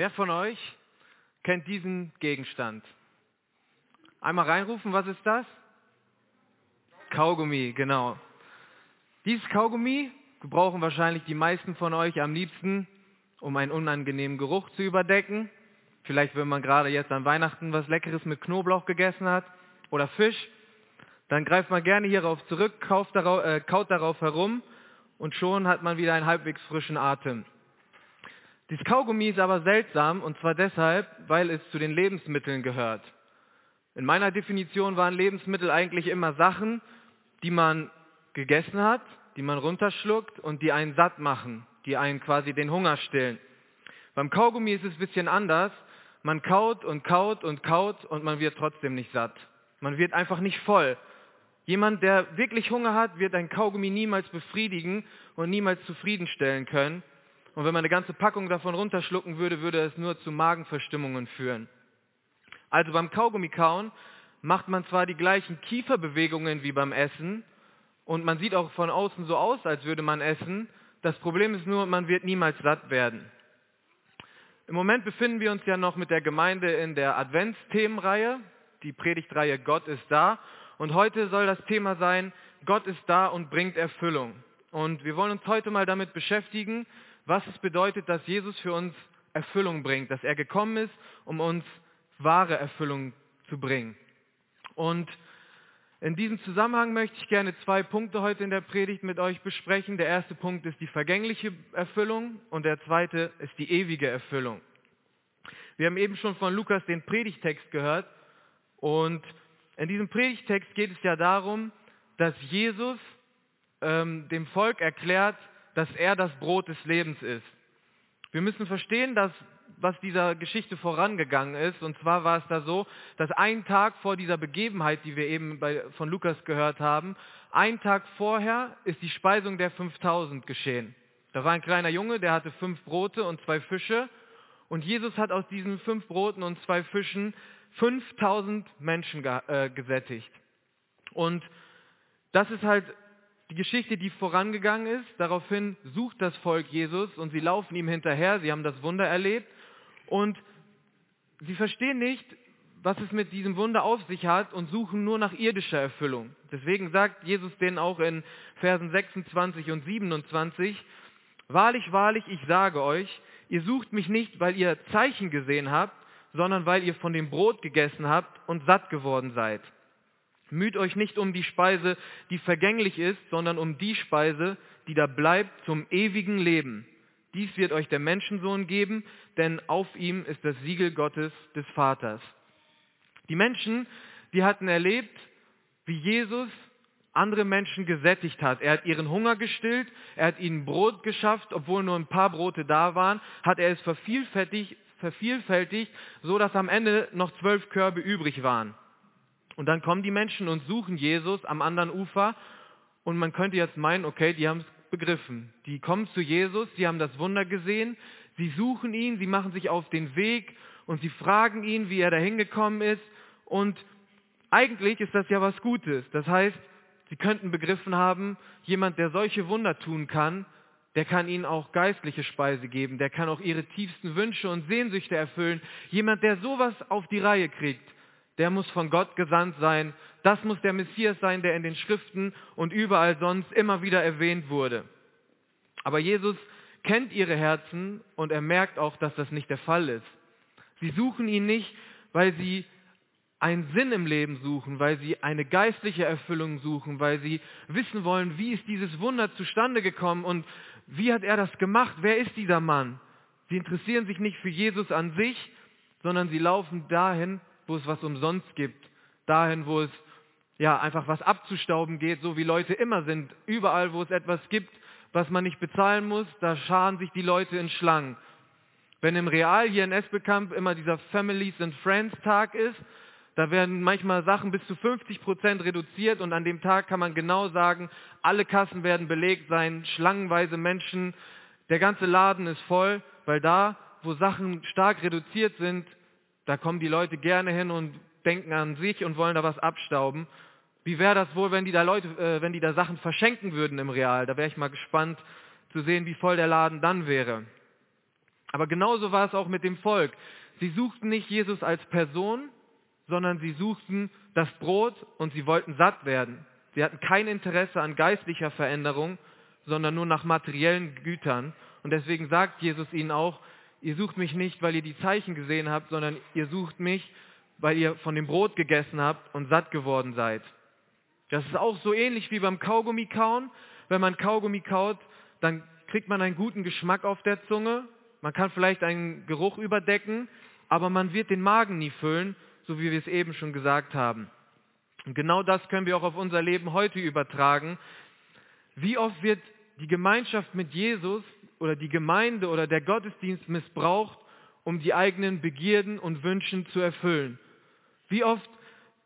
Wer von euch kennt diesen Gegenstand? Einmal reinrufen, was ist das? Kaugummi, genau. Dieses Kaugummi gebrauchen wahrscheinlich die meisten von euch am liebsten, um einen unangenehmen Geruch zu überdecken. Vielleicht, wenn man gerade jetzt an Weihnachten was Leckeres mit Knoblauch gegessen hat oder Fisch, dann greift man gerne hierauf zurück, darauf, äh, kaut darauf herum und schon hat man wieder einen halbwegs frischen Atem. Dieses Kaugummi ist aber seltsam und zwar deshalb, weil es zu den Lebensmitteln gehört. In meiner Definition waren Lebensmittel eigentlich immer Sachen, die man gegessen hat, die man runterschluckt und die einen satt machen, die einen quasi den Hunger stillen. Beim Kaugummi ist es ein bisschen anders. Man kaut und kaut und kaut und man wird trotzdem nicht satt. Man wird einfach nicht voll. Jemand, der wirklich Hunger hat, wird ein Kaugummi niemals befriedigen und niemals zufriedenstellen können. Und wenn man eine ganze Packung davon runterschlucken würde, würde es nur zu Magenverstimmungen führen. Also beim Kaugummi kauen macht man zwar die gleichen Kieferbewegungen wie beim Essen und man sieht auch von außen so aus, als würde man essen. Das Problem ist nur, man wird niemals satt werden. Im Moment befinden wir uns ja noch mit der Gemeinde in der Adventsthemenreihe, die Predigtreihe Gott ist da. Und heute soll das Thema sein, Gott ist da und bringt Erfüllung. Und wir wollen uns heute mal damit beschäftigen, was es bedeutet, dass Jesus für uns Erfüllung bringt, dass er gekommen ist, um uns wahre Erfüllung zu bringen. Und in diesem Zusammenhang möchte ich gerne zwei Punkte heute in der Predigt mit euch besprechen. Der erste Punkt ist die vergängliche Erfüllung und der zweite ist die ewige Erfüllung. Wir haben eben schon von Lukas den Predigtext gehört und in diesem Predigtext geht es ja darum, dass Jesus ähm, dem Volk erklärt, dass er das Brot des Lebens ist. Wir müssen verstehen, dass was dieser Geschichte vorangegangen ist. Und zwar war es da so, dass ein Tag vor dieser Begebenheit, die wir eben bei, von Lukas gehört haben, ein Tag vorher ist die Speisung der 5000 geschehen. Da war ein kleiner Junge, der hatte fünf Brote und zwei Fische. Und Jesus hat aus diesen fünf Broten und zwei Fischen 5000 Menschen äh, gesättigt. Und das ist halt die Geschichte, die vorangegangen ist. Daraufhin sucht das Volk Jesus und sie laufen ihm hinterher. Sie haben das Wunder erlebt und sie verstehen nicht, was es mit diesem Wunder auf sich hat und suchen nur nach irdischer Erfüllung. Deswegen sagt Jesus denen auch in Versen 26 und 27, Wahrlich, wahrlich, ich sage euch, ihr sucht mich nicht, weil ihr Zeichen gesehen habt, sondern weil ihr von dem Brot gegessen habt und satt geworden seid. Müht euch nicht um die Speise, die vergänglich ist, sondern um die Speise, die da bleibt zum ewigen Leben. Dies wird euch der Menschensohn geben, denn auf ihm ist das Siegel Gottes des Vaters. Die Menschen, die hatten erlebt, wie Jesus andere Menschen gesättigt hat. Er hat ihren Hunger gestillt, er hat ihnen Brot geschafft, obwohl nur ein paar Brote da waren, hat er es vervielfältigt, vervielfältigt so dass am Ende noch zwölf Körbe übrig waren. Und dann kommen die Menschen und suchen Jesus am anderen Ufer und man könnte jetzt meinen, okay, die haben es begriffen. Die kommen zu Jesus, sie haben das Wunder gesehen, sie suchen ihn, sie machen sich auf den Weg und sie fragen ihn, wie er da hingekommen ist. Und eigentlich ist das ja was Gutes. Das heißt, sie könnten begriffen haben, jemand, der solche Wunder tun kann, der kann ihnen auch geistliche Speise geben, der kann auch ihre tiefsten Wünsche und Sehnsüchte erfüllen. Jemand, der sowas auf die Reihe kriegt, der muss von Gott gesandt sein. Das muss der Messias sein, der in den Schriften und überall sonst immer wieder erwähnt wurde. Aber Jesus kennt ihre Herzen und er merkt auch, dass das nicht der Fall ist. Sie suchen ihn nicht, weil sie einen Sinn im Leben suchen, weil sie eine geistliche Erfüllung suchen, weil sie wissen wollen, wie ist dieses Wunder zustande gekommen und wie hat er das gemacht, wer ist dieser Mann. Sie interessieren sich nicht für Jesus an sich, sondern sie laufen dahin, wo es was umsonst gibt, dahin, wo es ja einfach was abzustauben geht, so wie Leute immer sind. Überall, wo es etwas gibt, was man nicht bezahlen muss, da scharen sich die Leute in Schlangen. Wenn im Real hier in Esbekamp immer dieser Families and Friends Tag ist, da werden manchmal Sachen bis zu 50 Prozent reduziert und an dem Tag kann man genau sagen, alle Kassen werden belegt sein, schlangenweise Menschen, der ganze Laden ist voll, weil da, wo Sachen stark reduziert sind, da kommen die Leute gerne hin und denken an sich und wollen da was abstauben. Wie wäre das wohl, wenn die da Leute, äh, wenn die da Sachen verschenken würden im Real? Da wäre ich mal gespannt zu sehen, wie voll der Laden dann wäre. Aber genauso war es auch mit dem Volk. Sie suchten nicht Jesus als Person, sondern sie suchten das Brot und sie wollten satt werden. Sie hatten kein Interesse an geistlicher Veränderung, sondern nur nach materiellen Gütern. Und deswegen sagt Jesus ihnen auch, ihr sucht mich nicht, weil ihr die Zeichen gesehen habt, sondern ihr sucht mich, weil ihr von dem Brot gegessen habt und satt geworden seid. Das ist auch so ähnlich wie beim Kaugummi kauen. Wenn man Kaugummi kaut, dann kriegt man einen guten Geschmack auf der Zunge. Man kann vielleicht einen Geruch überdecken, aber man wird den Magen nie füllen, so wie wir es eben schon gesagt haben. Und genau das können wir auch auf unser Leben heute übertragen. Wie oft wird die Gemeinschaft mit Jesus oder die Gemeinde oder der Gottesdienst missbraucht, um die eigenen Begierden und Wünschen zu erfüllen? Wie oft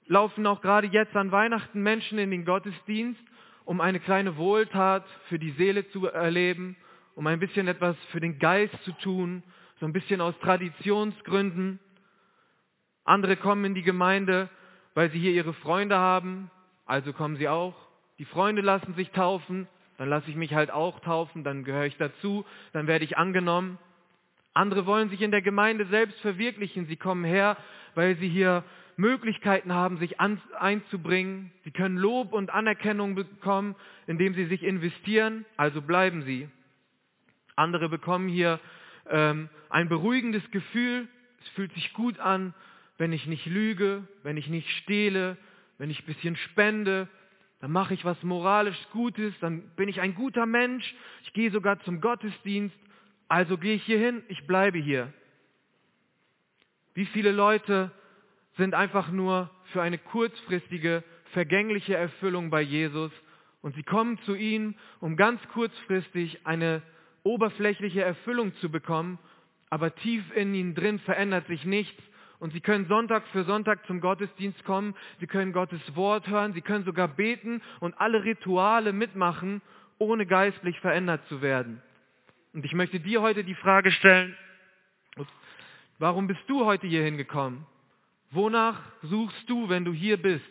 laufen auch gerade jetzt an Weihnachten Menschen in den Gottesdienst, um eine kleine Wohltat für die Seele zu erleben, um ein bisschen etwas für den Geist zu tun, so ein bisschen aus Traditionsgründen. Andere kommen in die Gemeinde, weil sie hier ihre Freunde haben, also kommen sie auch. Die Freunde lassen sich taufen, dann lasse ich mich halt auch taufen, dann gehöre ich dazu, dann werde ich angenommen. Andere wollen sich in der Gemeinde selbst verwirklichen. Sie kommen her, weil sie hier Möglichkeiten haben, sich an, einzubringen. Sie können Lob und Anerkennung bekommen, indem sie sich investieren, also bleiben sie. Andere bekommen hier ähm, ein beruhigendes Gefühl. Es fühlt sich gut an, wenn ich nicht lüge, wenn ich nicht stehle, wenn ich ein bisschen spende, dann mache ich was moralisch Gutes, dann bin ich ein guter Mensch, ich gehe sogar zum Gottesdienst, also gehe ich hier hin, ich bleibe hier. Wie viele Leute sind einfach nur für eine kurzfristige, vergängliche Erfüllung bei Jesus und sie kommen zu ihm, um ganz kurzfristig eine oberflächliche Erfüllung zu bekommen, aber tief in ihnen drin verändert sich nichts und sie können Sonntag für Sonntag zum Gottesdienst kommen, sie können Gottes Wort hören, sie können sogar beten und alle Rituale mitmachen, ohne geistlich verändert zu werden. Und ich möchte dir heute die Frage stellen, warum bist du heute hier hingekommen? Wonach suchst du, wenn du hier bist?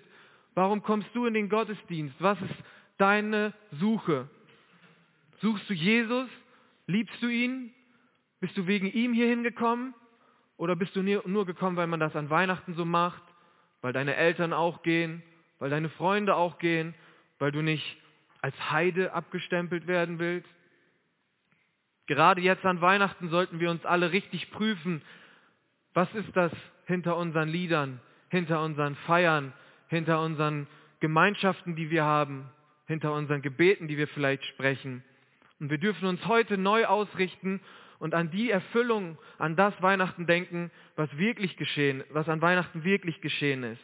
Warum kommst du in den Gottesdienst? Was ist deine Suche? Suchst du Jesus? Liebst du ihn? Bist du wegen ihm hier hingekommen? Oder bist du nur gekommen, weil man das an Weihnachten so macht? Weil deine Eltern auch gehen? Weil deine Freunde auch gehen? Weil du nicht als Heide abgestempelt werden willst? Gerade jetzt an Weihnachten sollten wir uns alle richtig prüfen, was ist das hinter unseren Liedern, hinter unseren Feiern, hinter unseren Gemeinschaften, die wir haben, hinter unseren Gebeten, die wir vielleicht sprechen. Und wir dürfen uns heute neu ausrichten und an die Erfüllung, an das Weihnachten denken, was wirklich geschehen, was an Weihnachten wirklich geschehen ist.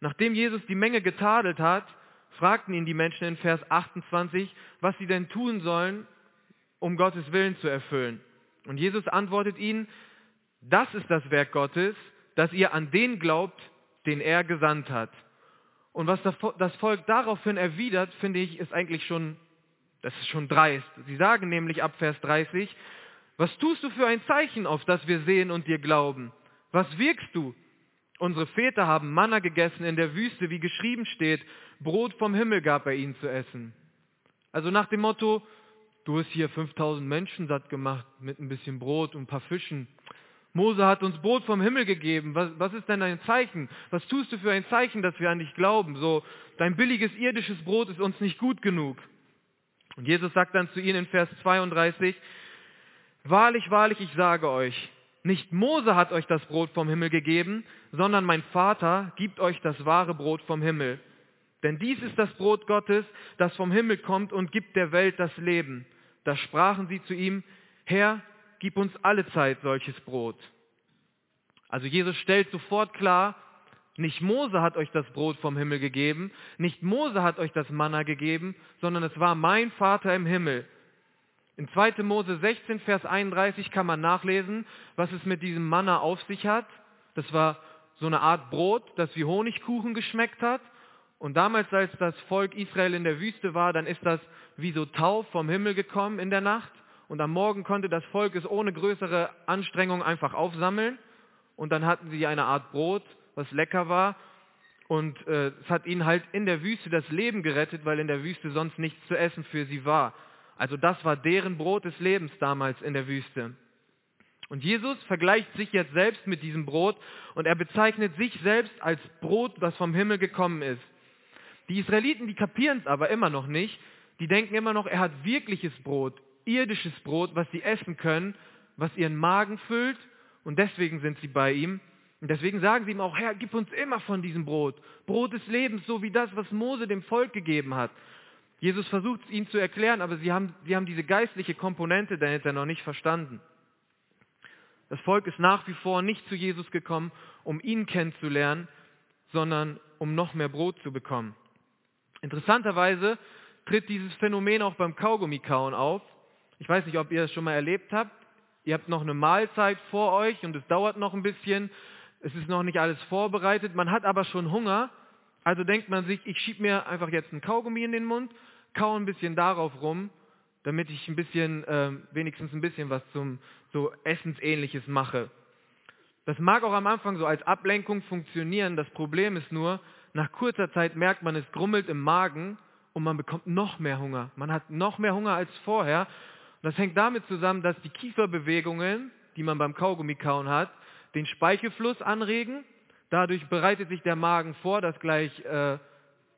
Nachdem Jesus die Menge getadelt hat, fragten ihn die Menschen in Vers 28, was sie denn tun sollen, um Gottes Willen zu erfüllen. Und Jesus antwortet ihnen, das ist das Werk Gottes, dass ihr an den glaubt, den er gesandt hat. Und was das Volk daraufhin erwidert, finde ich, ist eigentlich schon, das ist schon dreist. Sie sagen nämlich ab Vers 30, was tust du für ein Zeichen, auf das wir sehen und dir glauben? Was wirkst du? Unsere Väter haben Manna gegessen in der Wüste, wie geschrieben steht, Brot vom Himmel gab er ihnen zu essen. Also nach dem Motto, du hast hier 5000 Menschen satt gemacht mit ein bisschen Brot und ein paar Fischen. Mose hat uns Brot vom Himmel gegeben. Was, was ist denn ein Zeichen? Was tust du für ein Zeichen, dass wir an dich glauben? So, dein billiges irdisches Brot ist uns nicht gut genug. Und Jesus sagt dann zu ihnen in Vers 32, Wahrlich, wahrlich, ich sage euch, nicht Mose hat euch das Brot vom Himmel gegeben, sondern mein Vater gibt euch das wahre Brot vom Himmel. Denn dies ist das Brot Gottes, das vom Himmel kommt und gibt der Welt das Leben. Da sprachen sie zu ihm, Herr, gib uns alle Zeit solches Brot. Also Jesus stellt sofort klar, nicht Mose hat euch das Brot vom Himmel gegeben, nicht Mose hat euch das Manna gegeben, sondern es war mein Vater im Himmel. In 2. Mose 16, Vers 31 kann man nachlesen, was es mit diesem Manna auf sich hat. Das war so eine Art Brot, das wie Honigkuchen geschmeckt hat. Und damals, als das Volk Israel in der Wüste war, dann ist das wie so Tau vom Himmel gekommen in der Nacht und am Morgen konnte das Volk es ohne größere Anstrengung einfach aufsammeln und dann hatten sie eine Art Brot, was lecker war und äh, es hat ihnen halt in der Wüste das Leben gerettet, weil in der Wüste sonst nichts zu essen für sie war. Also das war deren Brot des Lebens damals in der Wüste. Und Jesus vergleicht sich jetzt selbst mit diesem Brot und er bezeichnet sich selbst als Brot, das vom Himmel gekommen ist. Die Israeliten, die kapieren es aber immer noch nicht. Die denken immer noch, er hat wirkliches Brot, irdisches Brot, was sie essen können, was ihren Magen füllt und deswegen sind sie bei ihm. Und deswegen sagen sie ihm auch, Herr, gib uns immer von diesem Brot. Brot des Lebens, so wie das, was Mose dem Volk gegeben hat. Jesus versucht es ihnen zu erklären, aber sie haben, sie haben diese geistliche Komponente dahinter noch nicht verstanden. Das Volk ist nach wie vor nicht zu Jesus gekommen, um ihn kennenzulernen, sondern um noch mehr Brot zu bekommen. Interessanterweise tritt dieses Phänomen auch beim Kaugummikauen auf. Ich weiß nicht, ob ihr das schon mal erlebt habt. Ihr habt noch eine Mahlzeit vor euch und es dauert noch ein bisschen. Es ist noch nicht alles vorbereitet. Man hat aber schon Hunger. Also denkt man sich, ich schiebe mir einfach jetzt ein Kaugummi in den Mund, kau ein bisschen darauf rum, damit ich ein bisschen, äh, wenigstens ein bisschen was zum so Essensähnliches mache. Das mag auch am Anfang so als Ablenkung funktionieren. Das Problem ist nur, nach kurzer Zeit merkt man, es grummelt im Magen und man bekommt noch mehr Hunger. Man hat noch mehr Hunger als vorher. Und das hängt damit zusammen, dass die Kieferbewegungen, die man beim Kaugummikauen hat, den Speichelfluss anregen. Dadurch bereitet sich der Magen vor, dass gleich äh,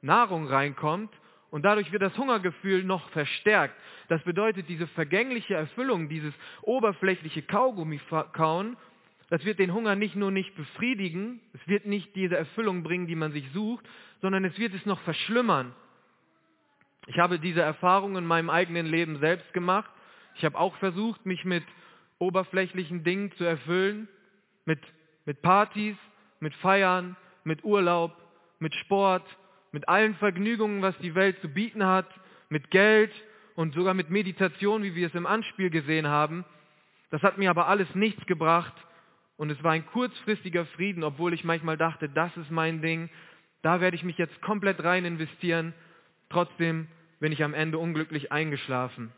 Nahrung reinkommt. Und dadurch wird das Hungergefühl noch verstärkt. Das bedeutet, diese vergängliche Erfüllung, dieses oberflächliche Kaugummikauen, das wird den Hunger nicht nur nicht befriedigen, es wird nicht diese Erfüllung bringen, die man sich sucht, sondern es wird es noch verschlimmern. Ich habe diese Erfahrung in meinem eigenen Leben selbst gemacht. Ich habe auch versucht, mich mit oberflächlichen Dingen zu erfüllen, mit, mit Partys, mit Feiern, mit Urlaub, mit Sport, mit allen Vergnügungen, was die Welt zu bieten hat, mit Geld und sogar mit Meditation, wie wir es im Anspiel gesehen haben. Das hat mir aber alles nichts gebracht und es war ein kurzfristiger Frieden, obwohl ich manchmal dachte, das ist mein Ding, da werde ich mich jetzt komplett rein investieren Trotzdem bin ich am Ende unglücklich eingeschlafen.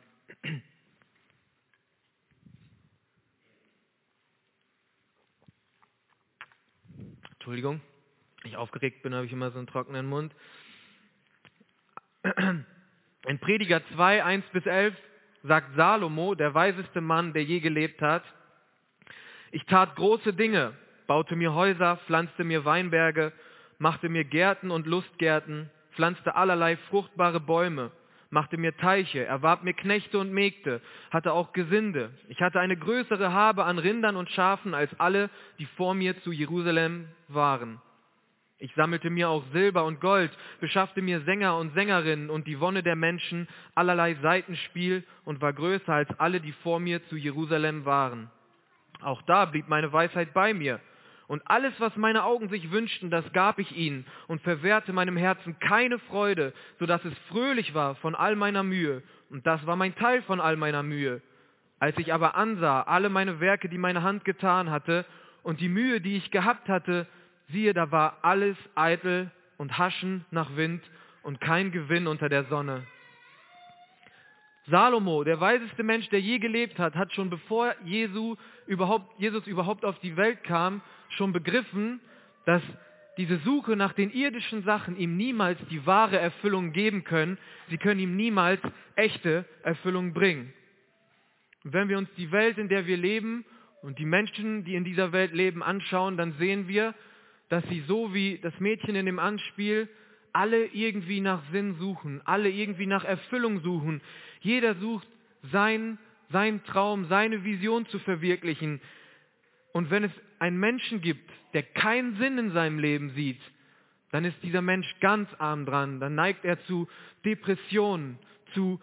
Entschuldigung, ich aufgeregt bin, habe ich immer so einen trockenen Mund. In Prediger 2, 1 bis 11 sagt Salomo, der weiseste Mann, der je gelebt hat, ich tat große Dinge, baute mir Häuser, pflanzte mir Weinberge, machte mir Gärten und Lustgärten, pflanzte allerlei fruchtbare Bäume, machte mir Teiche, erwarb mir Knechte und Mägde, hatte auch Gesinde. Ich hatte eine größere Habe an Rindern und Schafen als alle, die vor mir zu Jerusalem waren. Ich sammelte mir auch Silber und Gold, beschaffte mir Sänger und Sängerinnen und die Wonne der Menschen, allerlei Seitenspiel und war größer als alle, die vor mir zu Jerusalem waren. Auch da blieb meine Weisheit bei mir und alles, was meine Augen sich wünschten, das gab ich ihnen und verwehrte meinem Herzen keine Freude, so dass es fröhlich war von all meiner Mühe. Und das war mein Teil von all meiner Mühe. Als ich aber ansah, alle meine Werke, die meine Hand getan hatte, und die Mühe, die ich gehabt hatte, siehe, da war alles eitel und Haschen nach Wind und kein Gewinn unter der Sonne. Salomo, der weiseste Mensch, der je gelebt hat, hat schon bevor Jesu überhaupt, Jesus überhaupt auf die Welt kam, schon begriffen, dass diese Suche nach den irdischen Sachen ihm niemals die wahre Erfüllung geben können. Sie können ihm niemals echte Erfüllung bringen. Und wenn wir uns die Welt, in der wir leben und die Menschen, die in dieser Welt leben, anschauen, dann sehen wir, dass sie so wie das Mädchen in dem Anspiel alle irgendwie nach Sinn suchen, alle irgendwie nach Erfüllung suchen. Jeder sucht sein, seinen Traum, seine Vision zu verwirklichen. Und wenn es einen Menschen gibt, der keinen Sinn in seinem Leben sieht, dann ist dieser Mensch ganz arm dran. Dann neigt er zu Depressionen, zu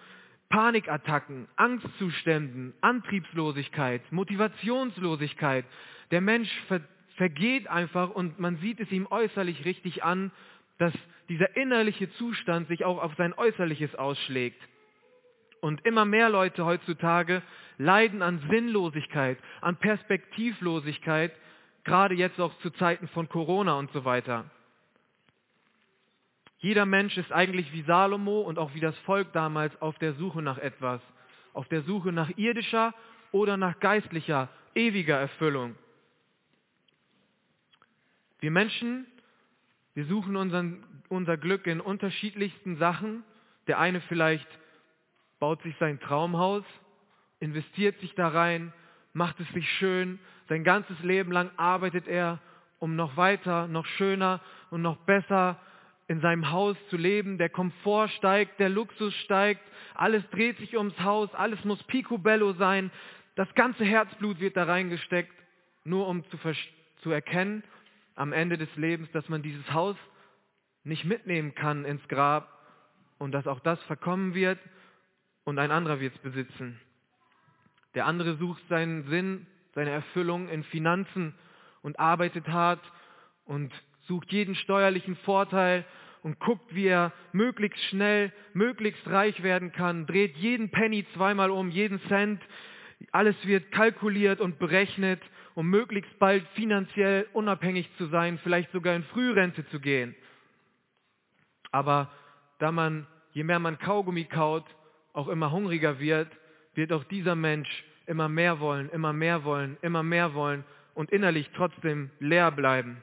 Panikattacken, Angstzuständen, Antriebslosigkeit, Motivationslosigkeit. Der Mensch ver vergeht einfach und man sieht es ihm äußerlich richtig an, dass dieser innerliche Zustand sich auch auf sein Äußerliches ausschlägt. Und immer mehr Leute heutzutage leiden an Sinnlosigkeit, an Perspektivlosigkeit, gerade jetzt auch zu Zeiten von Corona und so weiter. Jeder Mensch ist eigentlich wie Salomo und auch wie das Volk damals auf der Suche nach etwas, auf der Suche nach irdischer oder nach geistlicher, ewiger Erfüllung. Wir Menschen, wir suchen unseren, unser Glück in unterschiedlichsten Sachen. Der eine vielleicht baut sich sein Traumhaus, investiert sich da rein, macht es sich schön, sein ganzes Leben lang arbeitet er, um noch weiter, noch schöner und noch besser in seinem Haus zu leben. Der Komfort steigt, der Luxus steigt, alles dreht sich ums Haus, alles muss picobello sein. Das ganze Herzblut wird da reingesteckt, nur um zu, zu erkennen am Ende des Lebens, dass man dieses Haus nicht mitnehmen kann ins Grab und dass auch das verkommen wird und ein anderer wird es besitzen. Der andere sucht seinen Sinn, seine Erfüllung in Finanzen und arbeitet hart und sucht jeden steuerlichen Vorteil und guckt, wie er möglichst schnell, möglichst reich werden kann, dreht jeden Penny zweimal um, jeden Cent. Alles wird kalkuliert und berechnet, um möglichst bald finanziell unabhängig zu sein, vielleicht sogar in Frührente zu gehen. Aber da man, je mehr man Kaugummi kaut, auch immer hungriger wird, wird auch dieser Mensch immer mehr wollen, immer mehr wollen, immer mehr wollen und innerlich trotzdem leer bleiben.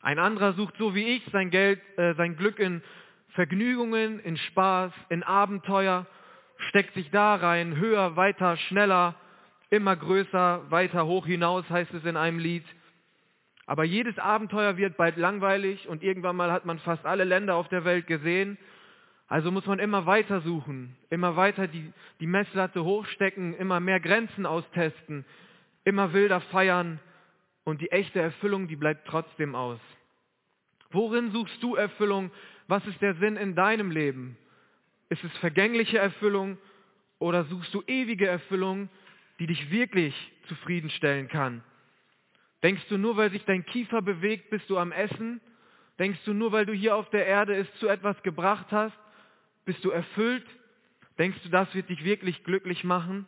Ein anderer sucht so wie ich sein Geld, äh, sein Glück in Vergnügungen, in Spaß, in Abenteuer, steckt sich da rein, höher, weiter, schneller, immer größer, weiter hoch hinaus, heißt es in einem Lied. Aber jedes Abenteuer wird bald langweilig und irgendwann mal hat man fast alle Länder auf der Welt gesehen also muss man immer weiter suchen, immer weiter die, die Messlatte hochstecken, immer mehr Grenzen austesten, immer wilder feiern und die echte Erfüllung, die bleibt trotzdem aus. Worin suchst du Erfüllung? Was ist der Sinn in deinem Leben? Ist es vergängliche Erfüllung oder suchst du ewige Erfüllung, die dich wirklich zufriedenstellen kann? Denkst du nur, weil sich dein Kiefer bewegt, bist du am Essen? Denkst du nur, weil du hier auf der Erde es zu etwas gebracht hast? Bist du erfüllt? Denkst du, das wird dich wirklich glücklich machen?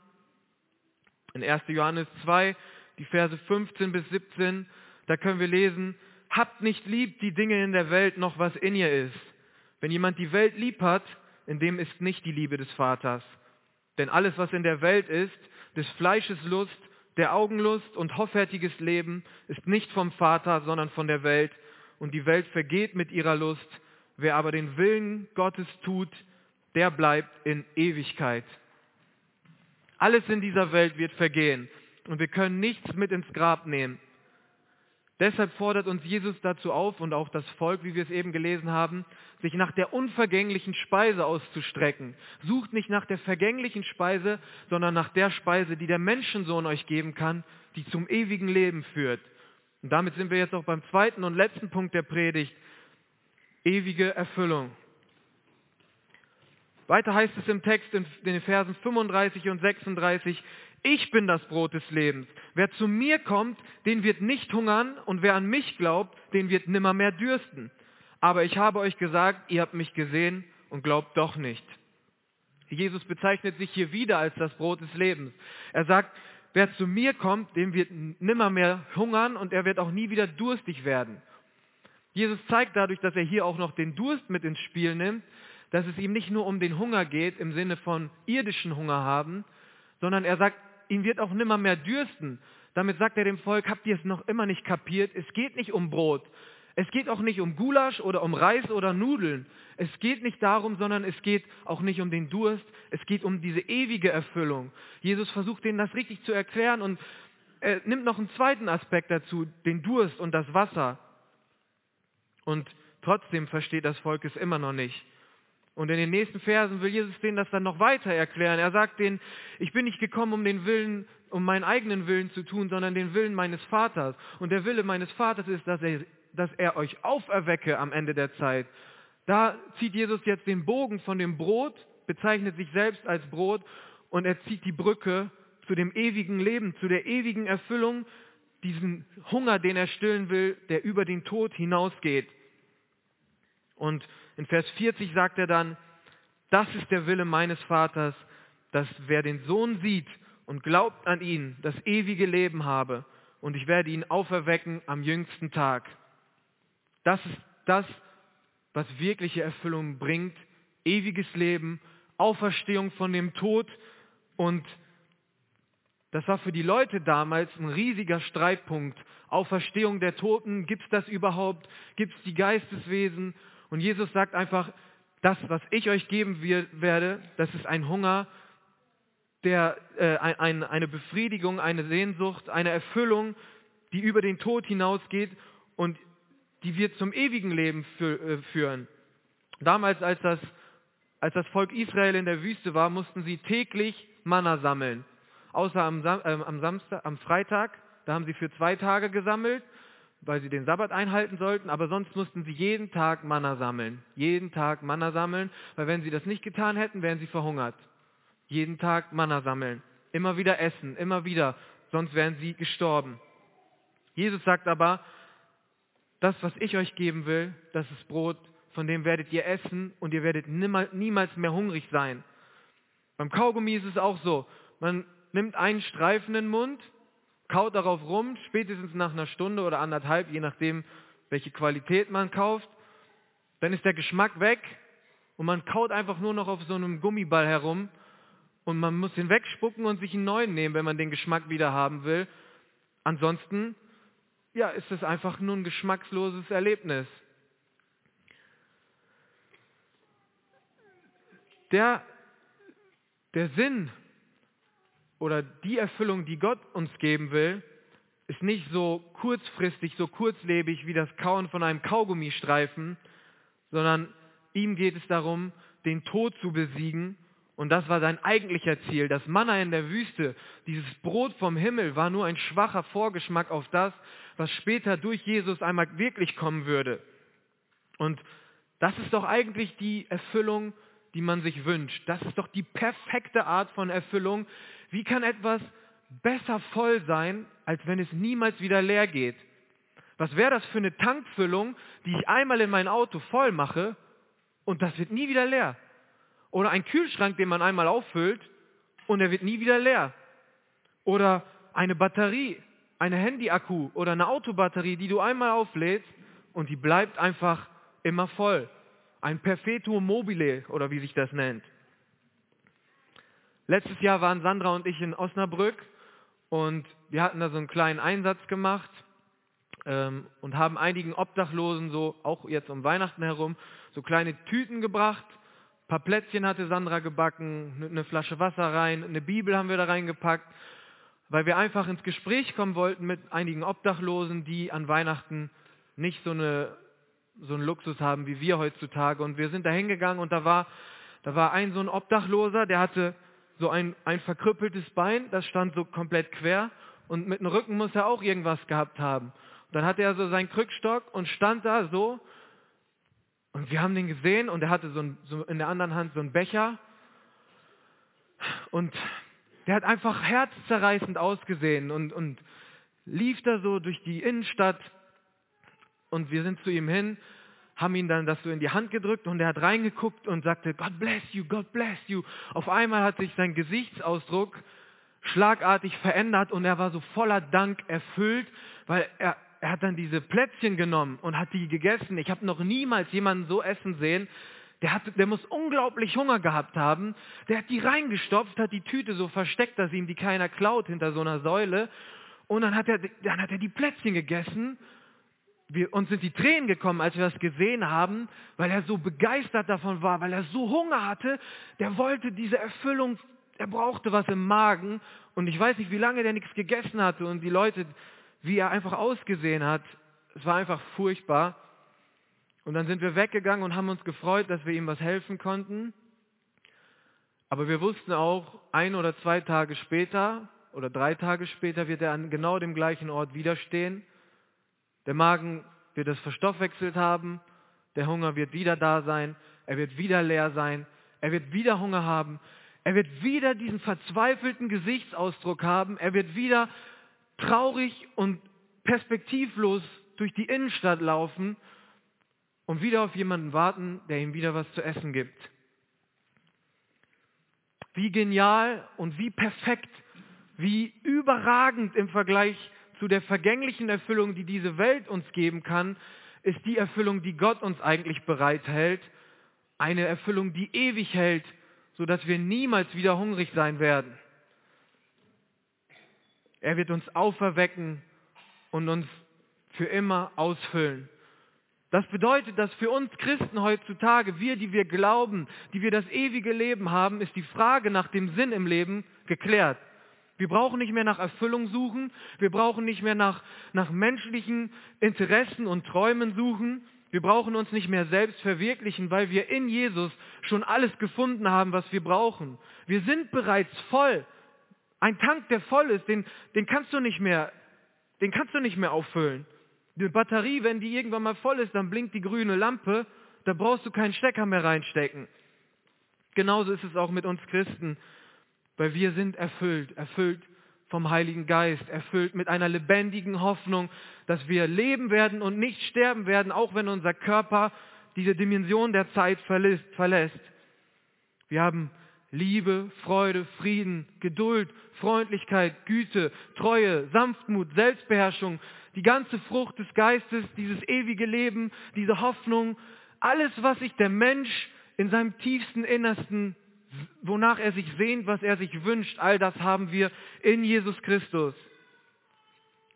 In 1. Johannes 2, die Verse 15 bis 17, da können wir lesen, habt nicht lieb die Dinge in der Welt noch was in ihr ist. Wenn jemand die Welt lieb hat, in dem ist nicht die Liebe des Vaters. Denn alles, was in der Welt ist, des Fleisches Lust, der Augenlust und hoffärtiges Leben, ist nicht vom Vater, sondern von der Welt. Und die Welt vergeht mit ihrer Lust. Wer aber den Willen Gottes tut, der bleibt in Ewigkeit. Alles in dieser Welt wird vergehen und wir können nichts mit ins Grab nehmen. Deshalb fordert uns Jesus dazu auf und auch das Volk, wie wir es eben gelesen haben, sich nach der unvergänglichen Speise auszustrecken. Sucht nicht nach der vergänglichen Speise, sondern nach der Speise, die der Menschensohn euch geben kann, die zum ewigen Leben führt. Und damit sind wir jetzt auch beim zweiten und letzten Punkt der Predigt. Ewige Erfüllung. Weiter heißt es im Text in den Versen 35 und 36, ich bin das Brot des Lebens. Wer zu mir kommt, den wird nicht hungern und wer an mich glaubt, den wird nimmermehr dürsten. Aber ich habe euch gesagt, ihr habt mich gesehen und glaubt doch nicht. Jesus bezeichnet sich hier wieder als das Brot des Lebens. Er sagt, wer zu mir kommt, dem wird nimmermehr hungern und er wird auch nie wieder durstig werden. Jesus zeigt dadurch, dass er hier auch noch den Durst mit ins Spiel nimmt, dass es ihm nicht nur um den Hunger geht, im Sinne von irdischen Hunger haben, sondern er sagt, ihn wird auch nimmer mehr dürsten. Damit sagt er dem Volk, habt ihr es noch immer nicht kapiert? Es geht nicht um Brot. Es geht auch nicht um Gulasch oder um Reis oder Nudeln. Es geht nicht darum, sondern es geht auch nicht um den Durst. Es geht um diese ewige Erfüllung. Jesus versucht denen das richtig zu erklären und er nimmt noch einen zweiten Aspekt dazu, den Durst und das Wasser. Und trotzdem versteht das Volk es immer noch nicht. Und in den nächsten Versen will Jesus denen das dann noch weiter erklären. Er sagt denen, ich bin nicht gekommen, um den Willen, um meinen eigenen Willen zu tun, sondern den Willen meines Vaters. Und der Wille meines Vaters ist, dass er, dass er euch auferwecke am Ende der Zeit. Da zieht Jesus jetzt den Bogen von dem Brot, bezeichnet sich selbst als Brot und er zieht die Brücke zu dem ewigen Leben, zu der ewigen Erfüllung, diesen Hunger, den er stillen will, der über den Tod hinausgeht. Und in Vers 40 sagt er dann, das ist der Wille meines Vaters, dass wer den Sohn sieht und glaubt an ihn, das ewige Leben habe und ich werde ihn auferwecken am jüngsten Tag. Das ist das, was wirkliche Erfüllung bringt, ewiges Leben, Auferstehung von dem Tod und das war für die Leute damals ein riesiger Streitpunkt. Auferstehung der Toten, gibt es das überhaupt? Gibt es die Geisteswesen? Und Jesus sagt einfach, das, was ich euch geben werde, das ist ein Hunger, der, äh, ein, eine Befriedigung, eine Sehnsucht, eine Erfüllung, die über den Tod hinausgeht und die wir zum ewigen Leben für, äh, führen. Damals, als das, als das Volk Israel in der Wüste war, mussten sie täglich Manna sammeln. Außer am, Sam äh, am, Samstag, am Freitag, da haben sie für zwei Tage gesammelt, weil sie den Sabbat einhalten sollten, aber sonst mussten sie jeden Tag Manna sammeln. Jeden Tag Manna sammeln, weil wenn sie das nicht getan hätten, wären sie verhungert. Jeden Tag Manna sammeln. Immer wieder essen, immer wieder, sonst wären sie gestorben. Jesus sagt aber, das, was ich euch geben will, das ist Brot, von dem werdet ihr essen und ihr werdet niemals mehr hungrig sein. Beim Kaugummi ist es auch so. Man nimmt einen Streifen in den Mund, kaut darauf rum, spätestens nach einer Stunde oder anderthalb, je nachdem, welche Qualität man kauft. Dann ist der Geschmack weg und man kaut einfach nur noch auf so einem Gummiball herum und man muss ihn wegspucken und sich einen neuen nehmen, wenn man den Geschmack wieder haben will. Ansonsten ja, ist es einfach nur ein geschmacksloses Erlebnis. Der, der Sinn oder die Erfüllung, die Gott uns geben will, ist nicht so kurzfristig, so kurzlebig wie das Kauen von einem Kaugummistreifen, sondern ihm geht es darum, den Tod zu besiegen und das war sein eigentlicher Ziel. Das Manna in der Wüste, dieses Brot vom Himmel, war nur ein schwacher Vorgeschmack auf das, was später durch Jesus einmal wirklich kommen würde. Und das ist doch eigentlich die Erfüllung, die man sich wünscht. Das ist doch die perfekte Art von Erfüllung. Wie kann etwas besser voll sein, als wenn es niemals wieder leer geht? Was wäre das für eine Tankfüllung, die ich einmal in mein Auto voll mache und das wird nie wieder leer? Oder ein Kühlschrank, den man einmal auffüllt und er wird nie wieder leer. Oder eine Batterie, eine Handyakku oder eine Autobatterie, die du einmal auflädst und die bleibt einfach immer voll. Ein Perpetuum mobile oder wie sich das nennt. Letztes Jahr waren Sandra und ich in Osnabrück und wir hatten da so einen kleinen Einsatz gemacht ähm, und haben einigen Obdachlosen so, auch jetzt um Weihnachten herum, so kleine Tüten gebracht paar Plätzchen hatte Sandra gebacken, eine Flasche Wasser rein, eine Bibel haben wir da reingepackt, weil wir einfach ins Gespräch kommen wollten mit einigen Obdachlosen, die an Weihnachten nicht so, eine, so einen Luxus haben wie wir heutzutage. Und wir sind da hingegangen und da war, da war ein so ein Obdachloser, der hatte so ein, ein verkrüppeltes Bein, das stand so komplett quer und mit dem Rücken muss er auch irgendwas gehabt haben. Und dann hatte er so seinen Krückstock und stand da so und wir haben den gesehen und er hatte so, ein, so in der anderen Hand so einen Becher. Und der hat einfach herzzerreißend ausgesehen und, und lief da so durch die Innenstadt. Und wir sind zu ihm hin, haben ihn dann das so in die Hand gedrückt und er hat reingeguckt und sagte, God bless you, God bless you. Auf einmal hat sich sein Gesichtsausdruck schlagartig verändert und er war so voller Dank erfüllt, weil er, er hat dann diese Plätzchen genommen und hat die gegessen. Ich habe noch niemals jemanden so essen sehen. Der, hat, der muss unglaublich Hunger gehabt haben. Der hat die reingestopft, hat die Tüte so versteckt, dass ihm die keiner klaut hinter so einer Säule. Und dann hat er, dann hat er die Plätzchen gegessen. Wir, uns sind die Tränen gekommen, als wir das gesehen haben, weil er so begeistert davon war, weil er so Hunger hatte. Der wollte diese Erfüllung, er brauchte was im Magen. Und ich weiß nicht, wie lange der nichts gegessen hatte. Und die Leute, wie er einfach ausgesehen hat. Es war einfach furchtbar. Und dann sind wir weggegangen und haben uns gefreut, dass wir ihm was helfen konnten. Aber wir wussten auch, ein oder zwei Tage später oder drei Tage später wird er an genau dem gleichen Ort widerstehen. Der Magen wird es verstoffwechselt haben. Der Hunger wird wieder da sein. Er wird wieder leer sein. Er wird wieder Hunger haben. Er wird wieder diesen verzweifelten Gesichtsausdruck haben. Er wird wieder traurig und perspektivlos durch die Innenstadt laufen und wieder auf jemanden warten, der ihm wieder was zu essen gibt. Wie genial und wie perfekt, wie überragend im Vergleich zu der vergänglichen Erfüllung, die diese Welt uns geben kann, ist die Erfüllung, die Gott uns eigentlich bereithält. Eine Erfüllung, die ewig hält, sodass wir niemals wieder hungrig sein werden. Er wird uns auferwecken und uns für immer ausfüllen. Das bedeutet, dass für uns Christen heutzutage, wir, die wir glauben, die wir das ewige Leben haben, ist die Frage nach dem Sinn im Leben geklärt. Wir brauchen nicht mehr nach Erfüllung suchen, wir brauchen nicht mehr nach, nach menschlichen Interessen und Träumen suchen, wir brauchen uns nicht mehr selbst verwirklichen, weil wir in Jesus schon alles gefunden haben, was wir brauchen. Wir sind bereits voll. Ein Tank, der voll ist, den, den kannst du nicht mehr, den kannst du nicht mehr auffüllen. Die Batterie, wenn die irgendwann mal voll ist, dann blinkt die grüne Lampe, da brauchst du keinen Stecker mehr reinstecken. Genauso ist es auch mit uns Christen, weil wir sind erfüllt, erfüllt vom Heiligen Geist, erfüllt mit einer lebendigen Hoffnung, dass wir leben werden und nicht sterben werden, auch wenn unser Körper diese Dimension der Zeit verlässt. Wir haben Liebe, Freude, Frieden, Geduld, Freundlichkeit, Güte, Treue, Sanftmut, Selbstbeherrschung, die ganze Frucht des Geistes, dieses ewige Leben, diese Hoffnung, alles, was sich der Mensch in seinem tiefsten Innersten, wonach er sich sehnt, was er sich wünscht, all das haben wir in Jesus Christus.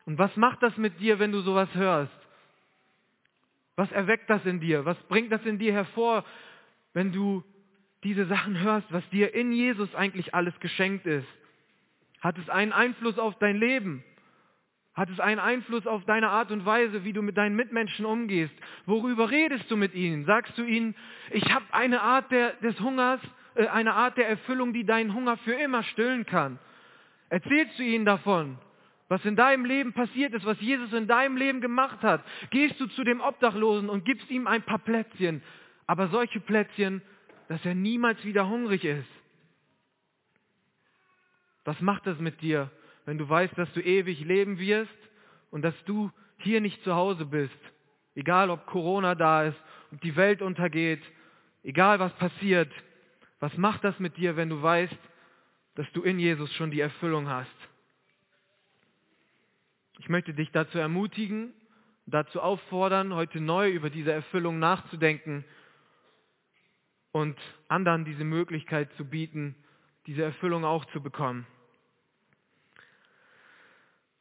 Und was macht das mit dir, wenn du sowas hörst? Was erweckt das in dir? Was bringt das in dir hervor, wenn du diese Sachen hörst, was dir in Jesus eigentlich alles geschenkt ist? Hat es einen Einfluss auf dein Leben? Hat es einen Einfluss auf deine Art und Weise, wie du mit deinen Mitmenschen umgehst? Worüber redest du mit ihnen? Sagst du ihnen, ich habe eine Art der, des Hungers, eine Art der Erfüllung, die deinen Hunger für immer stillen kann? Erzählst du ihnen davon, was in deinem Leben passiert ist, was Jesus in deinem Leben gemacht hat? Gehst du zu dem Obdachlosen und gibst ihm ein paar Plätzchen, aber solche Plätzchen, dass er niemals wieder hungrig ist? Was macht das mit dir? wenn du weißt, dass du ewig leben wirst und dass du hier nicht zu Hause bist. Egal ob Corona da ist, ob die Welt untergeht, egal was passiert. Was macht das mit dir, wenn du weißt, dass du in Jesus schon die Erfüllung hast? Ich möchte dich dazu ermutigen, dazu auffordern, heute neu über diese Erfüllung nachzudenken und anderen diese Möglichkeit zu bieten, diese Erfüllung auch zu bekommen.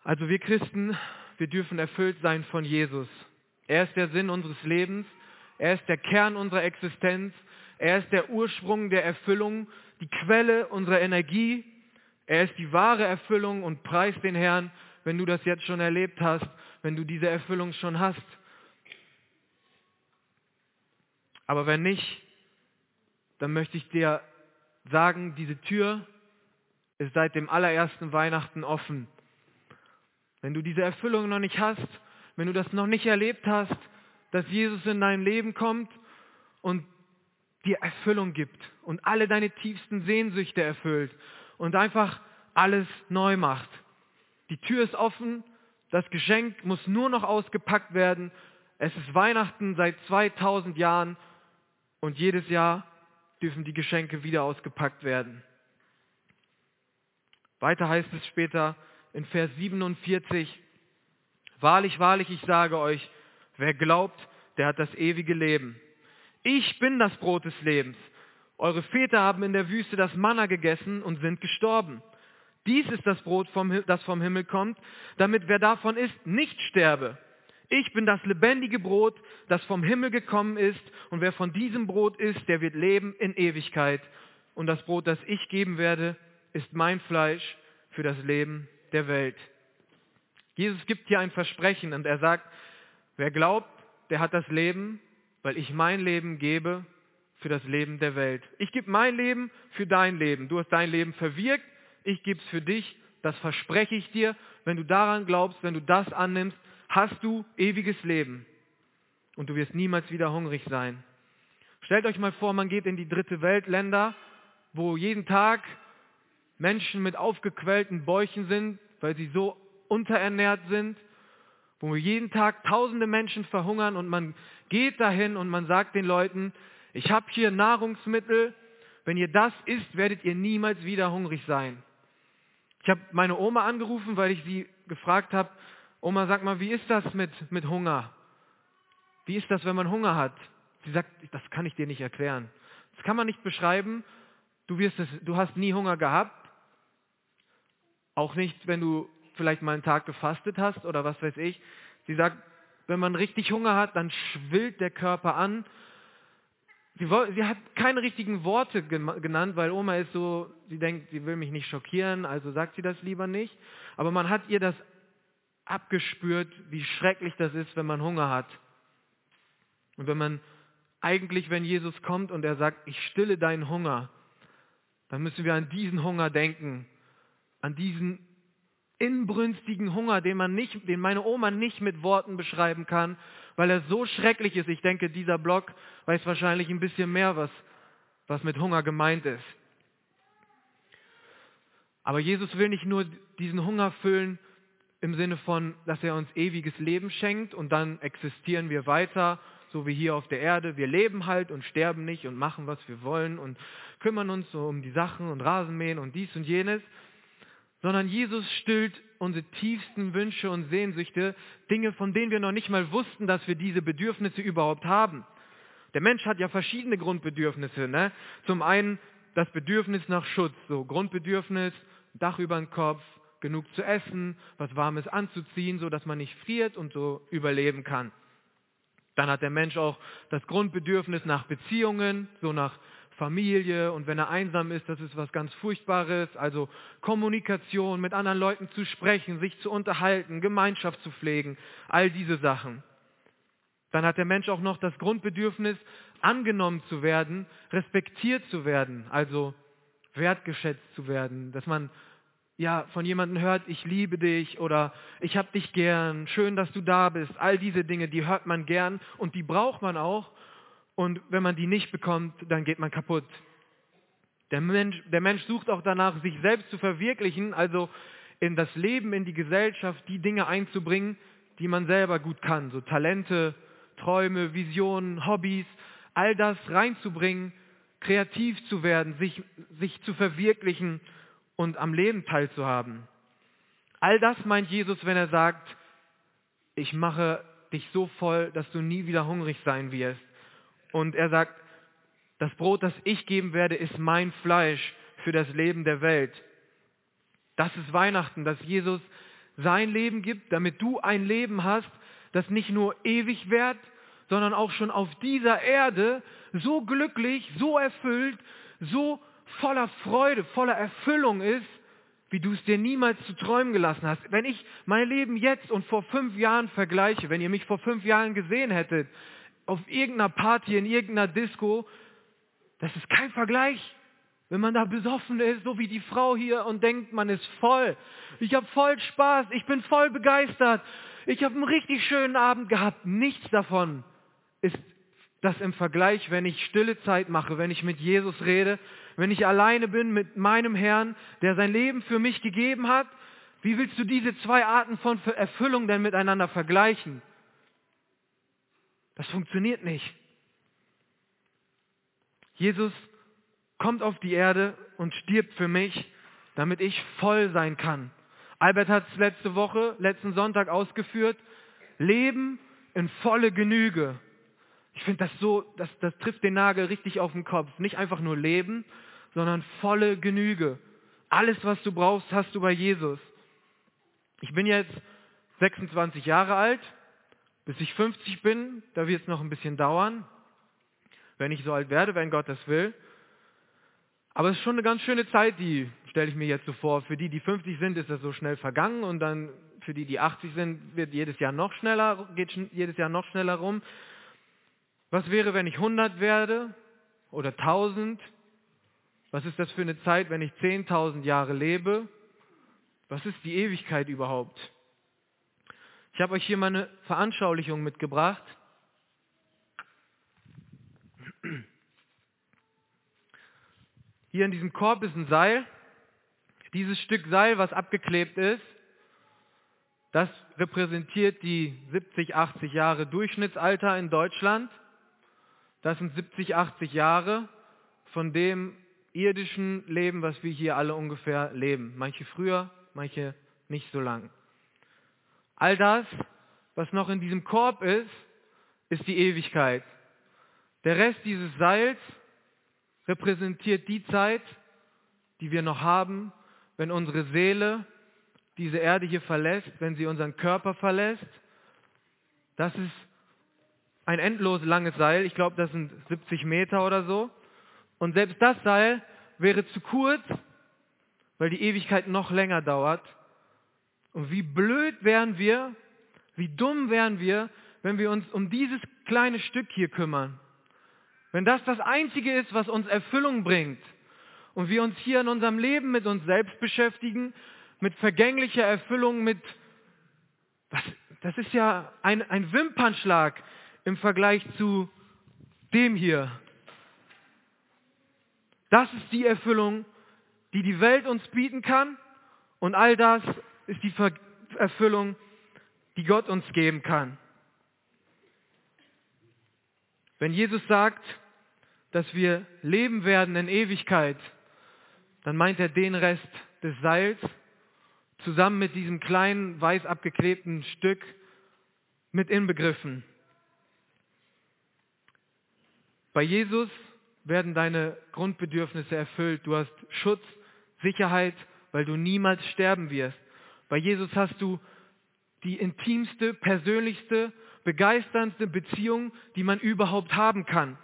Also wir Christen, wir dürfen erfüllt sein von Jesus. Er ist der Sinn unseres Lebens. Er ist der Kern unserer Existenz. Er ist der Ursprung der Erfüllung, die Quelle unserer Energie. Er ist die wahre Erfüllung und preis den Herrn, wenn du das jetzt schon erlebt hast, wenn du diese Erfüllung schon hast. Aber wenn nicht, dann möchte ich dir sagen, diese Tür ist seit dem allerersten Weihnachten offen. Wenn du diese Erfüllung noch nicht hast, wenn du das noch nicht erlebt hast, dass Jesus in dein Leben kommt und dir Erfüllung gibt und alle deine tiefsten Sehnsüchte erfüllt und einfach alles neu macht. Die Tür ist offen, das Geschenk muss nur noch ausgepackt werden. Es ist Weihnachten seit 2000 Jahren und jedes Jahr dürfen die Geschenke wieder ausgepackt werden. Weiter heißt es später, in Vers 47, Wahrlich, wahrlich, ich sage euch, wer glaubt, der hat das ewige Leben. Ich bin das Brot des Lebens. Eure Väter haben in der Wüste das Manna gegessen und sind gestorben. Dies ist das Brot, vom, das vom Himmel kommt, damit wer davon isst, nicht sterbe. Ich bin das lebendige Brot, das vom Himmel gekommen ist, und wer von diesem Brot isst, der wird leben in Ewigkeit. Und das Brot, das ich geben werde, ist mein Fleisch für das Leben der Welt. Jesus gibt hier ein Versprechen und er sagt, wer glaubt, der hat das Leben, weil ich mein Leben gebe für das Leben der Welt. Ich gebe mein Leben für dein Leben. Du hast dein Leben verwirkt, ich gebe es für dich. Das verspreche ich dir. Wenn du daran glaubst, wenn du das annimmst, hast du ewiges Leben. Und du wirst niemals wieder hungrig sein. Stellt euch mal vor, man geht in die dritte Welt, Länder, wo jeden Tag Menschen mit aufgequellten Bäuchen sind, weil sie so unterernährt sind, wo jeden Tag tausende Menschen verhungern und man geht dahin und man sagt den Leuten, ich habe hier Nahrungsmittel, wenn ihr das isst, werdet ihr niemals wieder hungrig sein. Ich habe meine Oma angerufen, weil ich sie gefragt habe, Oma, sag mal, wie ist das mit, mit Hunger? Wie ist das, wenn man Hunger hat? Sie sagt, das kann ich dir nicht erklären. Das kann man nicht beschreiben. Du, wirst es, du hast nie Hunger gehabt. Auch nicht, wenn du vielleicht mal einen Tag gefastet hast oder was weiß ich. Sie sagt, wenn man richtig Hunger hat, dann schwillt der Körper an. Sie, sie hat keine richtigen Worte genannt, weil Oma ist so, sie denkt, sie will mich nicht schockieren, also sagt sie das lieber nicht. Aber man hat ihr das abgespürt, wie schrecklich das ist, wenn man Hunger hat. Und wenn man eigentlich, wenn Jesus kommt und er sagt, ich stille deinen Hunger, dann müssen wir an diesen Hunger denken, an diesen inbrünstigen Hunger, den man nicht, den meine Oma nicht mit Worten beschreiben kann, weil er so schrecklich ist. Ich denke, dieser Blog weiß wahrscheinlich ein bisschen mehr, was, was mit Hunger gemeint ist. Aber Jesus will nicht nur diesen Hunger füllen im Sinne von, dass er uns ewiges Leben schenkt und dann existieren wir weiter, so wie hier auf der Erde. Wir leben halt und sterben nicht und machen, was wir wollen und kümmern uns so um die Sachen und Rasenmähen und dies und jenes, sondern Jesus stillt unsere tiefsten Wünsche und Sehnsüchte, Dinge, von denen wir noch nicht mal wussten, dass wir diese Bedürfnisse überhaupt haben. Der Mensch hat ja verschiedene Grundbedürfnisse. Ne? Zum einen das Bedürfnis nach Schutz, so Grundbedürfnis, Dach über den Kopf, genug zu essen, was Warmes anzuziehen, so dass man nicht friert und so überleben kann. Dann hat der Mensch auch das Grundbedürfnis nach Beziehungen, so nach Familie und wenn er einsam ist, das ist was ganz Furchtbares, also Kommunikation, mit anderen Leuten zu sprechen, sich zu unterhalten, Gemeinschaft zu pflegen, all diese Sachen. Dann hat der Mensch auch noch das Grundbedürfnis, angenommen zu werden, respektiert zu werden, also wertgeschätzt zu werden, dass man ja von jemandem hört, ich liebe dich oder ich hab dich gern, schön, dass du da bist. All diese Dinge, die hört man gern und die braucht man auch, und wenn man die nicht bekommt, dann geht man kaputt. Der Mensch, der Mensch sucht auch danach, sich selbst zu verwirklichen, also in das Leben, in die Gesellschaft, die Dinge einzubringen, die man selber gut kann. So Talente, Träume, Visionen, Hobbys, all das reinzubringen, kreativ zu werden, sich, sich zu verwirklichen und am Leben teilzuhaben. All das meint Jesus, wenn er sagt, ich mache dich so voll, dass du nie wieder hungrig sein wirst. Und er sagt, das Brot, das ich geben werde, ist mein Fleisch für das Leben der Welt. Das ist Weihnachten, dass Jesus sein Leben gibt, damit du ein Leben hast, das nicht nur ewig währt, sondern auch schon auf dieser Erde so glücklich, so erfüllt, so voller Freude, voller Erfüllung ist, wie du es dir niemals zu träumen gelassen hast. Wenn ich mein Leben jetzt und vor fünf Jahren vergleiche, wenn ihr mich vor fünf Jahren gesehen hättet, auf irgendeiner Party, in irgendeiner Disco, das ist kein Vergleich. Wenn man da besoffen ist, so wie die Frau hier und denkt, man ist voll. Ich habe voll Spaß, ich bin voll begeistert. Ich habe einen richtig schönen Abend gehabt. Nichts davon ist das im Vergleich, wenn ich stille Zeit mache, wenn ich mit Jesus rede, wenn ich alleine bin mit meinem Herrn, der sein Leben für mich gegeben hat. Wie willst du diese zwei Arten von Erfüllung denn miteinander vergleichen? Das funktioniert nicht. Jesus kommt auf die Erde und stirbt für mich, damit ich voll sein kann. Albert hat es letzte Woche, letzten Sonntag ausgeführt. Leben in volle Genüge. Ich finde das so, das, das trifft den Nagel richtig auf den Kopf. Nicht einfach nur leben, sondern volle Genüge. Alles, was du brauchst, hast du bei Jesus. Ich bin jetzt 26 Jahre alt bis ich 50 bin, da wird es noch ein bisschen dauern, wenn ich so alt werde, wenn Gott das will. Aber es ist schon eine ganz schöne Zeit, die stelle ich mir jetzt so vor. Für die, die 50 sind, ist das so schnell vergangen und dann für die, die 80 sind, wird jedes Jahr noch schneller, geht jedes Jahr noch schneller rum. Was wäre, wenn ich 100 werde oder 1000? Was ist das für eine Zeit, wenn ich 10.000 Jahre lebe? Was ist die Ewigkeit überhaupt? Ich habe euch hier mal eine Veranschaulichung mitgebracht. Hier in diesem Korb ist ein Seil. Dieses Stück Seil, was abgeklebt ist, das repräsentiert die 70, 80 Jahre Durchschnittsalter in Deutschland. Das sind 70, 80 Jahre von dem irdischen Leben, was wir hier alle ungefähr leben. Manche früher, manche nicht so lang. All das, was noch in diesem Korb ist, ist die Ewigkeit. Der Rest dieses Seils repräsentiert die Zeit, die wir noch haben, wenn unsere Seele diese Erde hier verlässt, wenn sie unseren Körper verlässt. Das ist ein endlos langes Seil. Ich glaube, das sind 70 Meter oder so. Und selbst das Seil wäre zu kurz, weil die Ewigkeit noch länger dauert. Und wie blöd wären wir, wie dumm wären wir, wenn wir uns um dieses kleine Stück hier kümmern. Wenn das das Einzige ist, was uns Erfüllung bringt und wir uns hier in unserem Leben mit uns selbst beschäftigen, mit vergänglicher Erfüllung, mit, was, das ist ja ein, ein Wimpernschlag im Vergleich zu dem hier. Das ist die Erfüllung, die die Welt uns bieten kann und all das ist die Ver Erfüllung, die Gott uns geben kann. Wenn Jesus sagt, dass wir leben werden in Ewigkeit, dann meint er den Rest des Seils zusammen mit diesem kleinen weiß abgeklebten Stück mit inbegriffen. Bei Jesus werden deine Grundbedürfnisse erfüllt. Du hast Schutz, Sicherheit, weil du niemals sterben wirst. Bei Jesus hast du die intimste, persönlichste, begeisterndste Beziehung, die man überhaupt haben kann.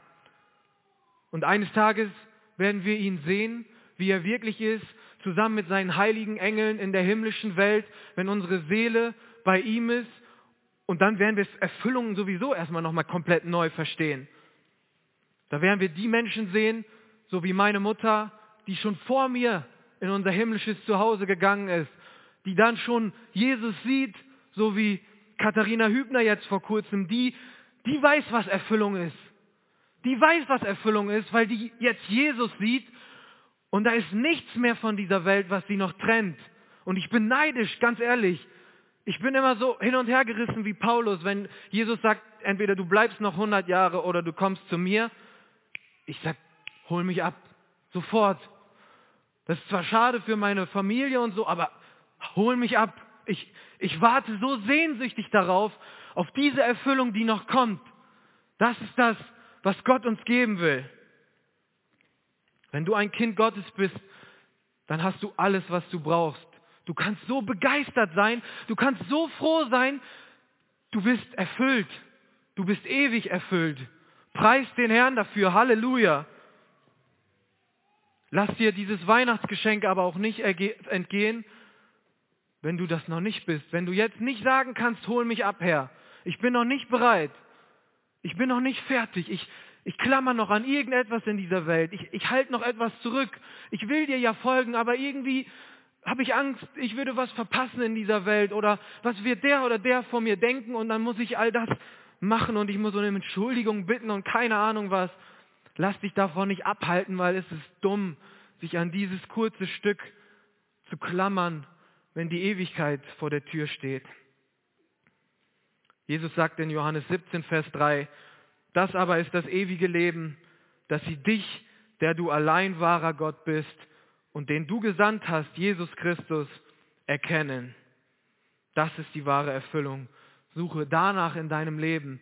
Und eines Tages werden wir ihn sehen, wie er wirklich ist, zusammen mit seinen heiligen Engeln in der himmlischen Welt, wenn unsere Seele bei ihm ist. Und dann werden wir Erfüllungen sowieso erstmal nochmal komplett neu verstehen. Da werden wir die Menschen sehen, so wie meine Mutter, die schon vor mir in unser himmlisches Zuhause gegangen ist, die dann schon Jesus sieht, so wie Katharina Hübner jetzt vor kurzem, die, die weiß, was Erfüllung ist. Die weiß, was Erfüllung ist, weil die jetzt Jesus sieht und da ist nichts mehr von dieser Welt, was sie noch trennt. Und ich bin neidisch, ganz ehrlich. Ich bin immer so hin und her gerissen wie Paulus, wenn Jesus sagt, entweder du bleibst noch 100 Jahre oder du kommst zu mir. Ich sag, hol mich ab, sofort. Das ist zwar schade für meine Familie und so, aber hol mich ab. Ich, ich warte so sehnsüchtig darauf, auf diese Erfüllung, die noch kommt. Das ist das, was Gott uns geben will. Wenn du ein Kind Gottes bist, dann hast du alles, was du brauchst. Du kannst so begeistert sein, du kannst so froh sein, du bist erfüllt, du bist ewig erfüllt. Preis den Herrn dafür, Halleluja. Lass dir dieses Weihnachtsgeschenk aber auch nicht entgehen, wenn du das noch nicht bist. Wenn du jetzt nicht sagen kannst, hol mich ab, Herr. Ich bin noch nicht bereit. Ich bin noch nicht fertig. Ich, ich klammer noch an irgendetwas in dieser Welt. Ich, ich halte noch etwas zurück. Ich will dir ja folgen, aber irgendwie habe ich Angst, ich würde was verpassen in dieser Welt oder was wird der oder der von mir denken und dann muss ich all das machen und ich muss um Entschuldigung bitten und keine Ahnung was. Lass dich davon nicht abhalten, weil es ist dumm, sich an dieses kurze Stück zu klammern, wenn die Ewigkeit vor der Tür steht. Jesus sagt in Johannes 17, Vers 3, das aber ist das ewige Leben, dass sie dich, der du allein wahrer Gott bist und den du gesandt hast, Jesus Christus, erkennen. Das ist die wahre Erfüllung. Suche danach in deinem Leben,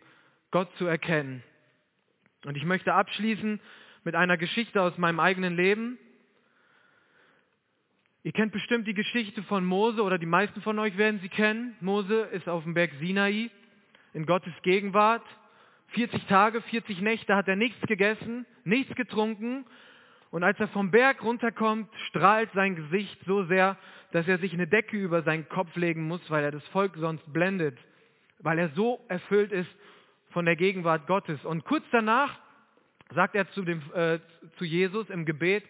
Gott zu erkennen. Und ich möchte abschließen mit einer Geschichte aus meinem eigenen Leben. Ihr kennt bestimmt die Geschichte von Mose oder die meisten von euch werden sie kennen. Mose ist auf dem Berg Sinai in Gottes Gegenwart. 40 Tage, 40 Nächte hat er nichts gegessen, nichts getrunken. Und als er vom Berg runterkommt, strahlt sein Gesicht so sehr, dass er sich eine Decke über seinen Kopf legen muss, weil er das Volk sonst blendet, weil er so erfüllt ist von der Gegenwart Gottes. Und kurz danach sagt er zu, dem, äh, zu Jesus im Gebet,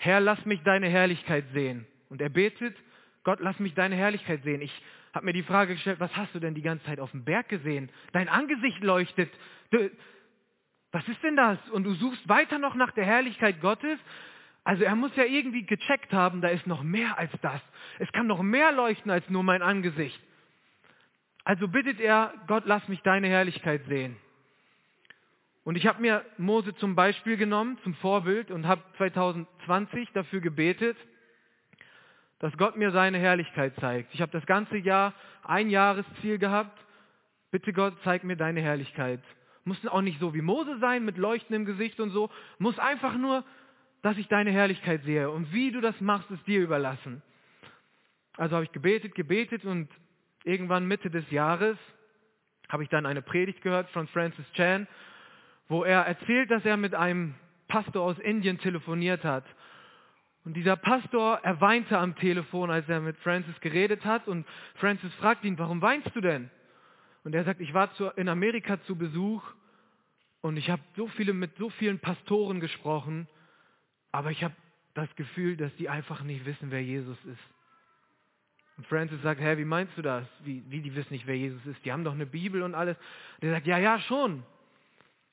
Herr, lass mich deine Herrlichkeit sehen. Und er betet, Gott, lass mich deine Herrlichkeit sehen. Ich habe mir die Frage gestellt, was hast du denn die ganze Zeit auf dem Berg gesehen? Dein Angesicht leuchtet. Du, was ist denn das? Und du suchst weiter noch nach der Herrlichkeit Gottes? Also er muss ja irgendwie gecheckt haben, da ist noch mehr als das. Es kann noch mehr leuchten als nur mein Angesicht. Also bittet er, Gott, lass mich deine Herrlichkeit sehen. Und ich habe mir Mose zum Beispiel genommen, zum Vorbild und habe 2020 dafür gebetet, dass Gott mir seine Herrlichkeit zeigt. Ich habe das ganze Jahr ein Jahresziel gehabt. Bitte Gott, zeig mir deine Herrlichkeit. Muss auch nicht so wie Mose sein, mit leuchtendem Gesicht und so. Muss einfach nur, dass ich deine Herrlichkeit sehe. Und wie du das machst, ist dir überlassen. Also habe ich gebetet, gebetet und irgendwann Mitte des Jahres habe ich dann eine Predigt gehört von Francis Chan, wo er erzählt, dass er mit einem Pastor aus Indien telefoniert hat. Und dieser Pastor, er weinte am Telefon, als er mit Francis geredet hat. Und Francis fragt ihn, warum weinst du denn? Und er sagt, ich war zu, in Amerika zu Besuch und ich habe so viele mit so vielen Pastoren gesprochen, aber ich habe das Gefühl, dass die einfach nicht wissen, wer Jesus ist. Und Francis sagt, hä, wie meinst du das? Wie, wie die wissen nicht, wer Jesus ist? Die haben doch eine Bibel und alles. Und er sagt, ja, ja, schon.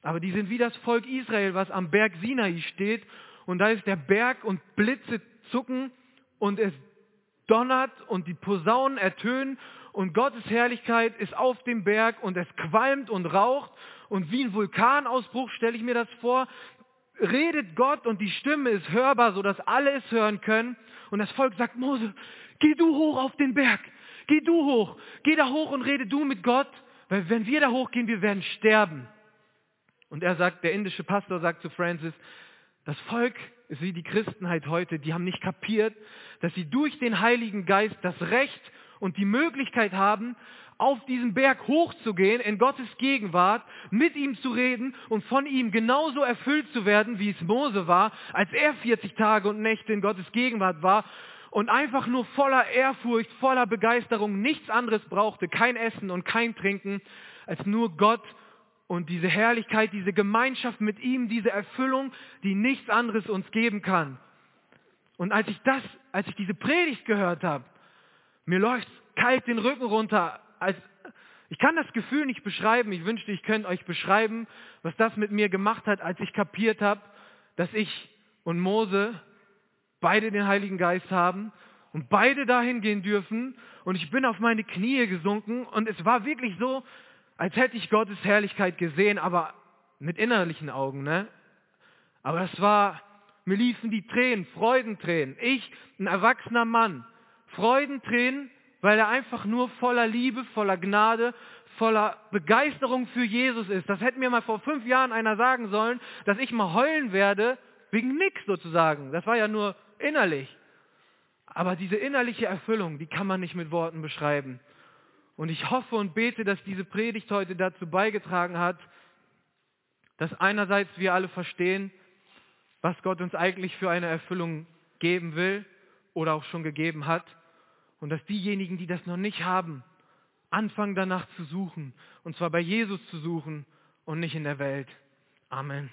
Aber die sind wie das Volk Israel, was am Berg Sinai steht. Und da ist der Berg und Blitze zucken und es donnert und die Posaunen ertönen. Und Gottes Herrlichkeit ist auf dem Berg und es qualmt und raucht. Und wie ein Vulkanausbruch stelle ich mir das vor, redet Gott und die Stimme ist hörbar, sodass alle es hören können. Und das Volk sagt, Mose, geh du hoch auf den Berg, geh du hoch, geh da hoch und rede du mit Gott, weil wenn wir da hochgehen, wir werden sterben. Und er sagt, der indische Pastor sagt zu Francis, das Volk ist wie die Christenheit heute, die haben nicht kapiert, dass sie durch den Heiligen Geist das Recht und die Möglichkeit haben, auf diesen Berg hochzugehen, in Gottes Gegenwart, mit ihm zu reden und von ihm genauso erfüllt zu werden, wie es Mose war, als er 40 Tage und Nächte in Gottes Gegenwart war und einfach nur voller Ehrfurcht, voller Begeisterung nichts anderes brauchte, kein Essen und kein Trinken, als nur Gott und diese Herrlichkeit, diese Gemeinschaft mit ihm, diese Erfüllung, die nichts anderes uns geben kann. Und als ich das, als ich diese Predigt gehört habe, mir läuft kalt den Rücken runter. Als, ich kann das Gefühl nicht beschreiben. Ich wünschte, ich könnte euch beschreiben, was das mit mir gemacht hat, als ich kapiert habe, dass ich und Mose beide den Heiligen Geist haben und beide dahin gehen dürfen. Und ich bin auf meine Knie gesunken und es war wirklich so, als hätte ich Gottes Herrlichkeit gesehen, aber mit innerlichen Augen, ne? Aber es war, mir liefen die Tränen, Freudentränen. Ich, ein erwachsener Mann, Freudentränen, weil er einfach nur voller Liebe, voller Gnade, voller Begeisterung für Jesus ist. Das hätte mir mal vor fünf Jahren einer sagen sollen, dass ich mal heulen werde, wegen nix sozusagen. Das war ja nur innerlich. Aber diese innerliche Erfüllung, die kann man nicht mit Worten beschreiben. Und ich hoffe und bete, dass diese Predigt heute dazu beigetragen hat, dass einerseits wir alle verstehen, was Gott uns eigentlich für eine Erfüllung geben will oder auch schon gegeben hat. Und dass diejenigen, die das noch nicht haben, anfangen danach zu suchen. Und zwar bei Jesus zu suchen und nicht in der Welt. Amen.